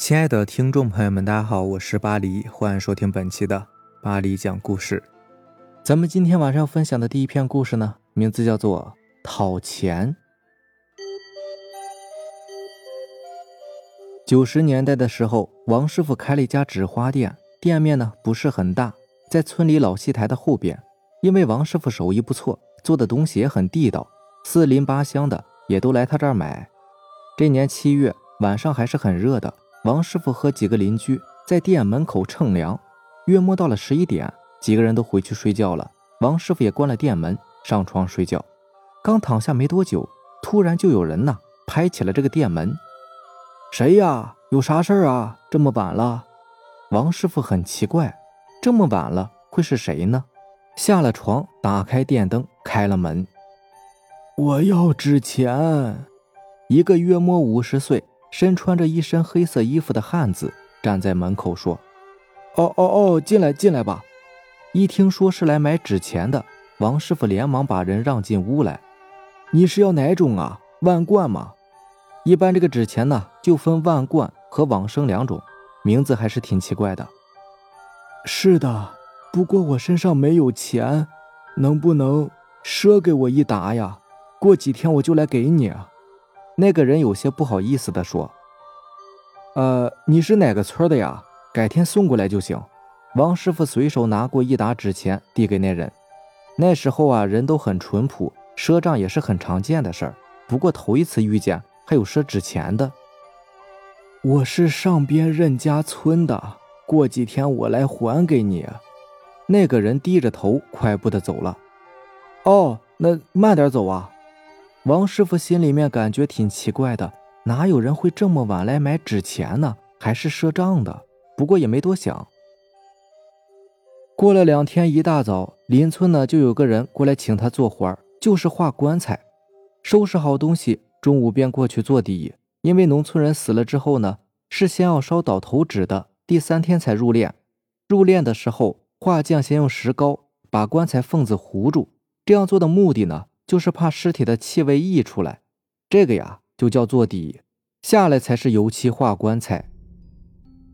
亲爱的听众朋友们，大家好，我是巴黎，欢迎收听本期的巴黎讲故事。咱们今天晚上要分享的第一篇故事呢，名字叫做《讨钱》。九十年代的时候，王师傅开了一家纸花店，店面呢不是很大，在村里老戏台的后边。因为王师傅手艺不错，做的东西也很地道，四邻八乡的也都来他这儿买。这年七月晚上还是很热的。王师傅和几个邻居在店门口乘凉，约摸到了十一点，几个人都回去睡觉了。王师傅也关了店门，上床睡觉。刚躺下没多久，突然就有人呐拍起了这个店门。谁呀？有啥事儿啊？这么晚了？王师傅很奇怪，这么晚了会是谁呢？下了床，打开电灯，开了门。我要纸钱。一个约摸五十岁。身穿着一身黑色衣服的汉子站在门口说：“哦哦哦，进来进来吧。”一听说是来买纸钱的，王师傅连忙把人让进屋来。“你是要哪种啊？万贯吗？一般这个纸钱呢，就分万贯和往生两种，名字还是挺奇怪的。”“是的，不过我身上没有钱，能不能赊给我一沓呀？过几天我就来给你。”那个人有些不好意思地说：“呃，你是哪个村的呀？改天送过来就行。”王师傅随手拿过一沓纸钱递给那人。那时候啊，人都很淳朴，赊账也是很常见的事儿。不过头一次遇见还有赊纸钱的。我是上边任家村的，过几天我来还给你。那个人低着头快步的走了。哦，那慢点走啊。王师傅心里面感觉挺奇怪的，哪有人会这么晚来买纸钱呢？还是赊账的？不过也没多想。过了两天，一大早，邻村呢就有个人过来请他做活儿，就是画棺材。收拾好东西，中午便过去做底。因为农村人死了之后呢，是先要烧倒头纸的，第三天才入殓。入殓的时候，画匠先用石膏把棺材缝子糊住。这样做的目的呢？就是怕尸体的气味溢出来，这个呀就叫做底，下来才是油漆画棺材。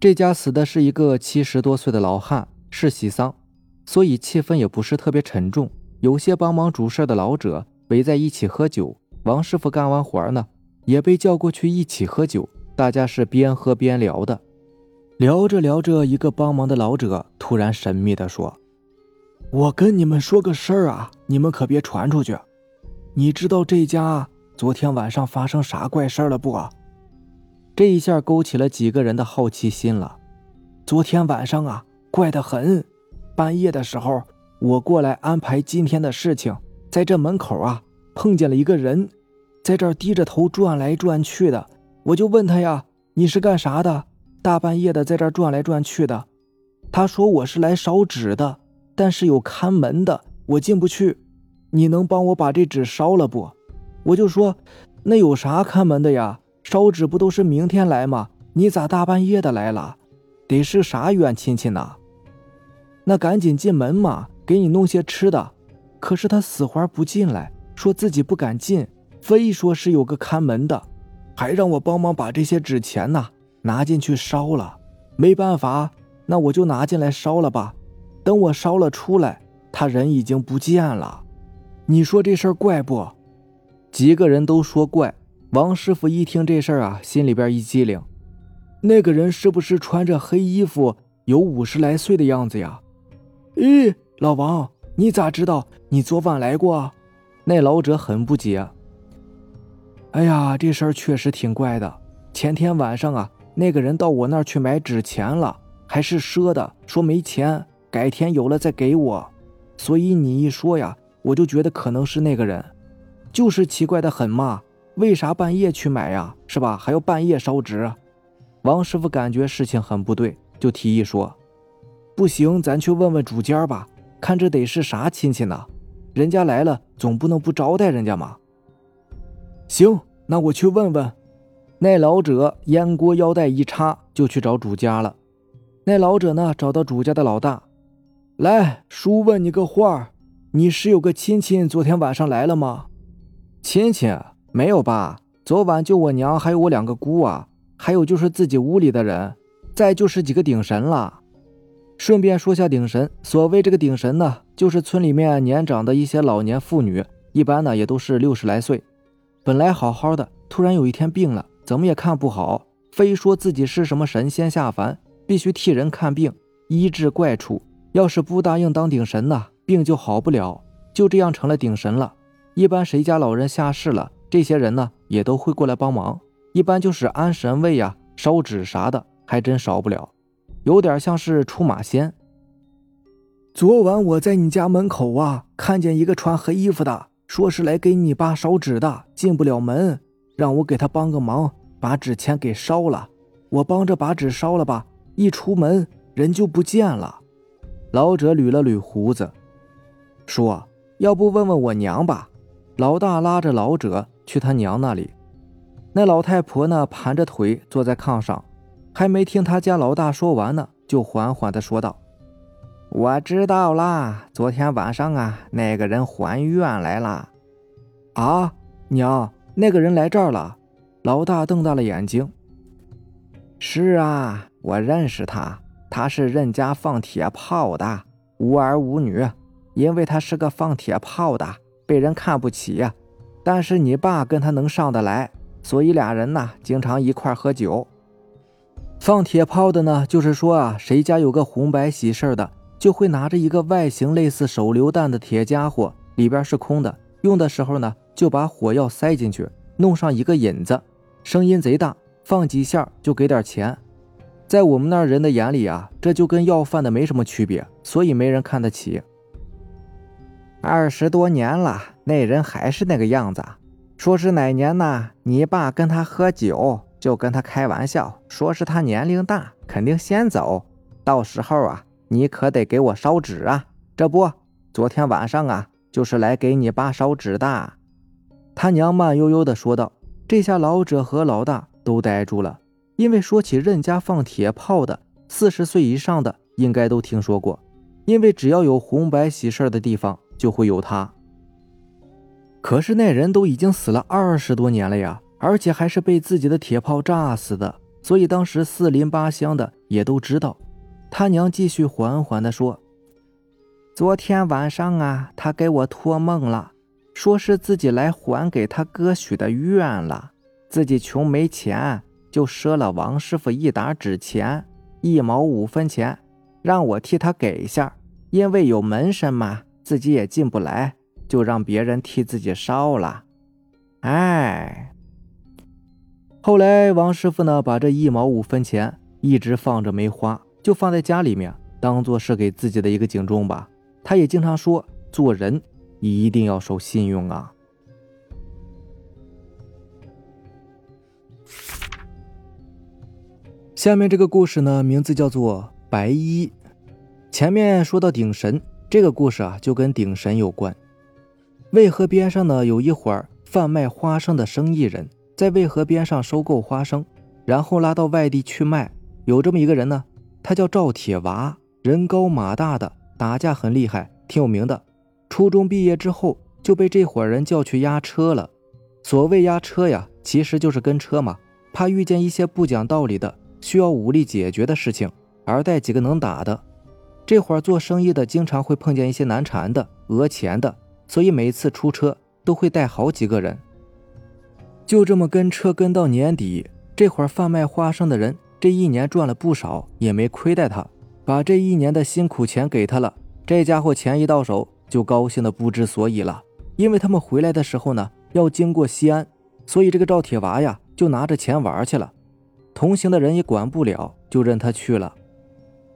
这家死的是一个七十多岁的老汉，是喜丧，所以气氛也不是特别沉重。有些帮忙主事的老者围在一起喝酒。王师傅干完活呢，也被叫过去一起喝酒。大家是边喝边聊的，聊着聊着，一个帮忙的老者突然神秘地说：“我跟你们说个事儿啊，你们可别传出去。”你知道这家昨天晚上发生啥怪事了不？这一下勾起了几个人的好奇心了。昨天晚上啊，怪得很。半夜的时候，我过来安排今天的事情，在这门口啊，碰见了一个人，在这儿低着头转来转去的。我就问他呀：“你是干啥的？大半夜的在这转来转去的？”他说：“我是来烧纸的，但是有看门的，我进不去。”你能帮我把这纸烧了不？我就说，那有啥看门的呀？烧纸不都是明天来吗？你咋大半夜的来了？得是啥远亲戚呢？那赶紧进门嘛，给你弄些吃的。可是他死活不进来，说自己不敢进，非说是有个看门的，还让我帮忙把这些纸钱呐拿进去烧了。没办法，那我就拿进来烧了吧。等我烧了出来，他人已经不见了。你说这事儿怪不？几个人都说怪。王师傅一听这事儿啊，心里边一激灵。那个人是不是穿着黑衣服，有五十来岁的样子呀？咦，老王，你咋知道？你昨晚来过？那老者很不解。哎呀，这事儿确实挺怪的。前天晚上啊，那个人到我那儿去买纸钱了，还是赊的，说没钱，改天有了再给我。所以你一说呀。我就觉得可能是那个人，就是奇怪的很嘛。为啥半夜去买呀？是吧？还要半夜烧纸？王师傅感觉事情很不对，就提议说：“不行，咱去问问主家吧，看这得是啥亲戚呢？人家来了，总不能不招待人家嘛。”行，那我去问问。那老者烟锅腰带一插，就去找主家了。那老者呢，找到主家的老大，来，叔问你个话儿。你是有个亲戚昨天晚上来了吗？亲戚没有吧？昨晚就我娘还有我两个姑啊，还有就是自己屋里的人，再就是几个顶神了。顺便说下顶神，所谓这个顶神呢，就是村里面年长的一些老年妇女，一般呢也都是六十来岁，本来好好的，突然有一天病了，怎么也看不好，非说自己是什么神仙下凡，必须替人看病医治怪处。要是不答应当顶神呢，病就好不了，就这样成了顶神了。一般谁家老人下世了，这些人呢也都会过来帮忙，一般就是安神位呀、烧纸啥的，还真少不了。有点像是出马仙。昨晚我在你家门口啊，看见一个穿黑衣服的，说是来给你爸烧纸的，进不了门，让我给他帮个忙，把纸钱给烧了。我帮着把纸烧了吧，一出门人就不见了。老者捋了捋胡子，说：“要不问问我娘吧。”老大拉着老者去他娘那里。那老太婆呢，盘着腿坐在炕上。还没听他家老大说完呢，就缓缓地说道：“我知道啦，昨天晚上啊，那个人还愿来了。啊，娘，那个人来这儿了。”老大瞪大了眼睛。“是啊，我认识他，他是任家放铁炮的，无儿无女，因为他是个放铁炮的，被人看不起呀。但是你爸跟他能上得来，所以俩人呢，经常一块喝酒。”放铁炮的呢，就是说啊，谁家有个红白喜事的，就会拿着一个外形类似手榴弹的铁家伙，里边是空的。用的时候呢，就把火药塞进去，弄上一个引子，声音贼大，放几下就给点钱。在我们那儿人的眼里啊，这就跟要饭的没什么区别，所以没人看得起。二十多年了，那人还是那个样子。说是哪年呢？你爸跟他喝酒。就跟他开玩笑，说是他年龄大，肯定先走。到时候啊，你可得给我烧纸啊！这不，昨天晚上啊，就是来给你爸烧纸的。他娘慢悠悠地说道。这下老者和老大都呆住了，因为说起任家放铁炮的，四十岁以上的应该都听说过，因为只要有红白喜事的地方，就会有他。可是那人都已经死了二十多年了呀！而且还是被自己的铁炮炸死的，所以当时四邻八乡的也都知道。他娘继续缓缓地说：“昨天晚上啊，他给我托梦了，说是自己来还给他哥许的愿了。自己穷没钱，就赊了王师傅一沓纸钱，一毛五分钱，让我替他给一下。因为有门神嘛，自己也进不来，就让别人替自己烧了。哎。”后来，王师傅呢，把这一毛五分钱一直放着没花，就放在家里面，当做是给自己的一个警钟吧。他也经常说，做人一定要守信用啊。下面这个故事呢，名字叫做白衣。前面说到顶神，这个故事啊，就跟顶神有关。渭河边上呢，有一伙贩卖花生的生意人。在渭河边上收购花生，然后拉到外地去卖。有这么一个人呢，他叫赵铁娃，人高马大的，打架很厉害，挺有名的。初中毕业之后就被这伙人叫去押车了。所谓押车呀，其实就是跟车嘛，怕遇见一些不讲道理的、需要武力解决的事情，而带几个能打的。这会儿做生意的经常会碰见一些难缠的、讹钱的，所以每次出车都会带好几个人。就这么跟车跟到年底，这会儿贩卖花生的人这一年赚了不少，也没亏待他，把这一年的辛苦钱给他了。这家伙钱一到手就高兴的不知所以了，因为他们回来的时候呢要经过西安，所以这个赵铁娃呀就拿着钱玩去了。同行的人也管不了，就任他去了。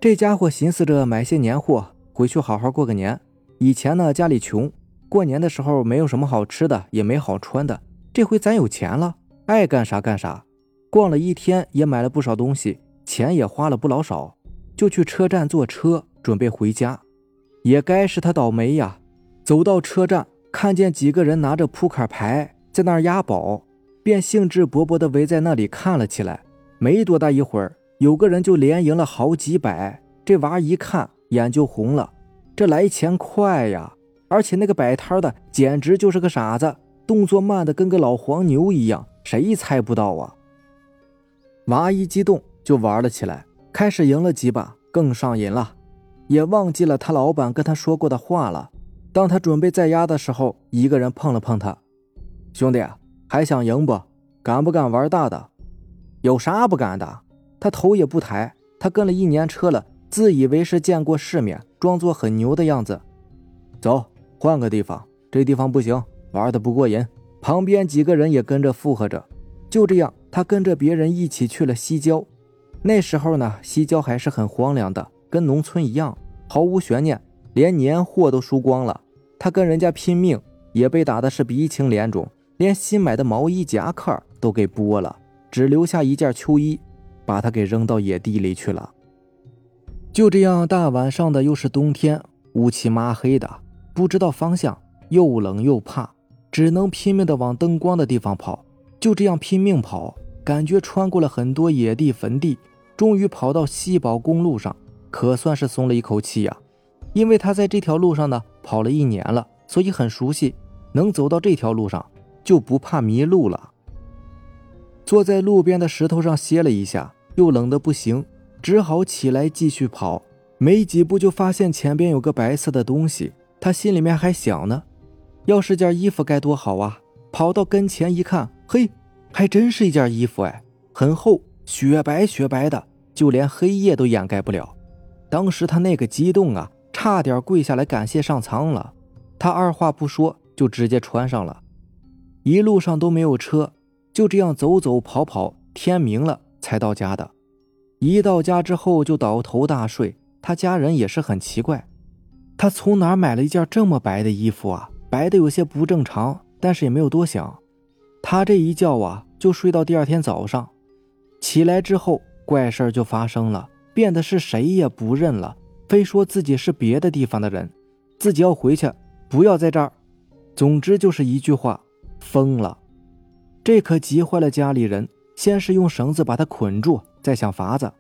这家伙寻思着买些年货回去好好过个年。以前呢家里穷，过年的时候没有什么好吃的，也没好穿的。这回咱有钱了，爱干啥干啥，逛了一天也买了不少东西，钱也花了不老少，就去车站坐车准备回家。也该是他倒霉呀！走到车站，看见几个人拿着扑克牌在那儿押宝，便兴致勃勃地围在那里看了起来。没多大一会儿，有个人就连赢了好几百。这娃一看眼就红了，这来钱快呀！而且那个摆摊的简直就是个傻子。动作慢的跟个老黄牛一样，谁猜不到啊？娃一激动就玩了起来，开始赢了几把，更上瘾了，也忘记了他老板跟他说过的话了。当他准备再压的时候，一个人碰了碰他：“兄弟，还想赢不？敢不敢玩大的？有啥不敢的？”他头也不抬，他跟了一年车了，自以为是见过世面，装作很牛的样子。走，换个地方，这地方不行，玩的不过瘾。旁边几个人也跟着附和着。就这样，他跟着别人一起去了西郊。那时候呢，西郊还是很荒凉的，跟农村一样，毫无悬念，连年货都输光了。他跟人家拼命，也被打的是鼻青脸肿，连新买的毛衣夹克都给剥了，只留下一件秋衣，把他给扔到野地里去了。就这样，大晚上的，又是冬天，乌漆麻黑的，不知道方向，又冷又怕，只能拼命的往灯光的地方跑。就这样拼命跑，感觉穿过了很多野地坟地，终于跑到西宝公路上，可算是松了一口气呀。因为他在这条路上呢跑了一年了，所以很熟悉，能走到这条路上就不怕迷路了。坐在路边的石头上歇了一下，又冷得不行，只好起来继续跑。没几步就发现前边有个白色的东西，他心里面还想呢，要是件衣服该多好啊！跑到跟前一看。嘿，还真是一件衣服哎，很厚，雪白雪白的，就连黑夜都掩盖不了。当时他那个激动啊，差点跪下来感谢上苍了。他二话不说就直接穿上了。一路上都没有车，就这样走走跑跑，天明了才到家的。一到家之后就倒头大睡。他家人也是很奇怪，他从哪买了一件这么白的衣服啊？白的有些不正常，但是也没有多想。他这一觉啊，就睡到第二天早上，起来之后，怪事就发生了，变得是谁也不认了，非说自己是别的地方的人，自己要回去，不要在这儿。总之就是一句话，疯了。这可急坏了家里人，先是用绳子把他捆住，再想法子。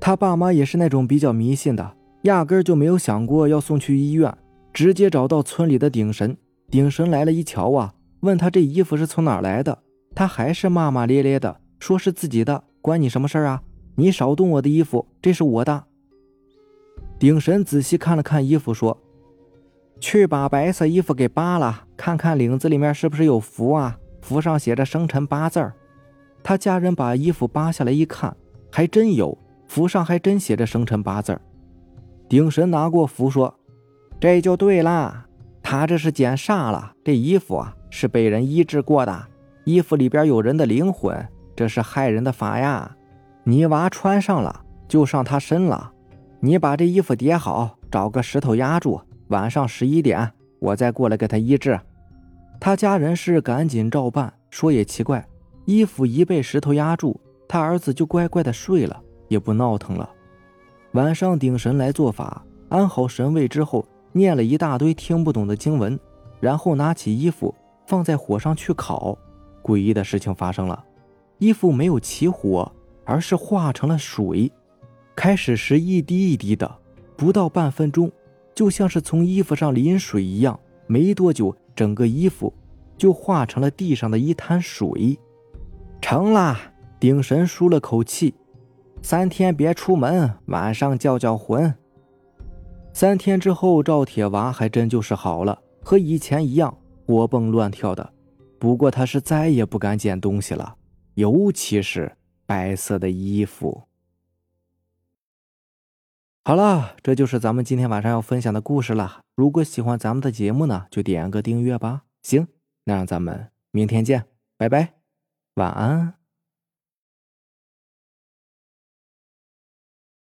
他爸妈也是那种比较迷信的，压根就没有想过要送去医院，直接找到村里的顶神。顶神来了一瞧啊。问他这衣服是从哪来的，他还是骂骂咧咧的，说是自己的，关你什么事啊？你少动我的衣服，这是我的。顶神仔细看了看衣服，说：“去把白色衣服给扒了，看看领子里面是不是有符啊？符上写着生辰八字儿。”他家人把衣服扒下来一看，还真有，符上还真写着生辰八字儿。顶神拿过符说：“这就对啦，他这是捡煞了，这衣服啊。”是被人医治过的，衣服里边有人的灵魂，这是害人的法呀！你娃穿上了就上他身了。你把这衣服叠好，找个石头压住，晚上十一点我再过来给他医治。他家人是赶紧照办。说也奇怪，衣服一被石头压住，他儿子就乖乖的睡了，也不闹腾了。晚上顶神来做法，安好神位之后，念了一大堆听不懂的经文，然后拿起衣服。放在火上去烤，诡异的事情发生了，衣服没有起火，而是化成了水。开始时一滴一滴的，不到半分钟，就像是从衣服上淋水一样。没多久，整个衣服就化成了地上的一滩水。成了，顶神舒了口气。三天别出门，晚上叫叫魂。三天之后，赵铁娃还真就是好了，和以前一样。活蹦乱跳的，不过他是再也不敢捡东西了，尤其是白色的衣服。好了，这就是咱们今天晚上要分享的故事了。如果喜欢咱们的节目呢，就点个订阅吧。行，那让咱们明天见，拜拜，晚安。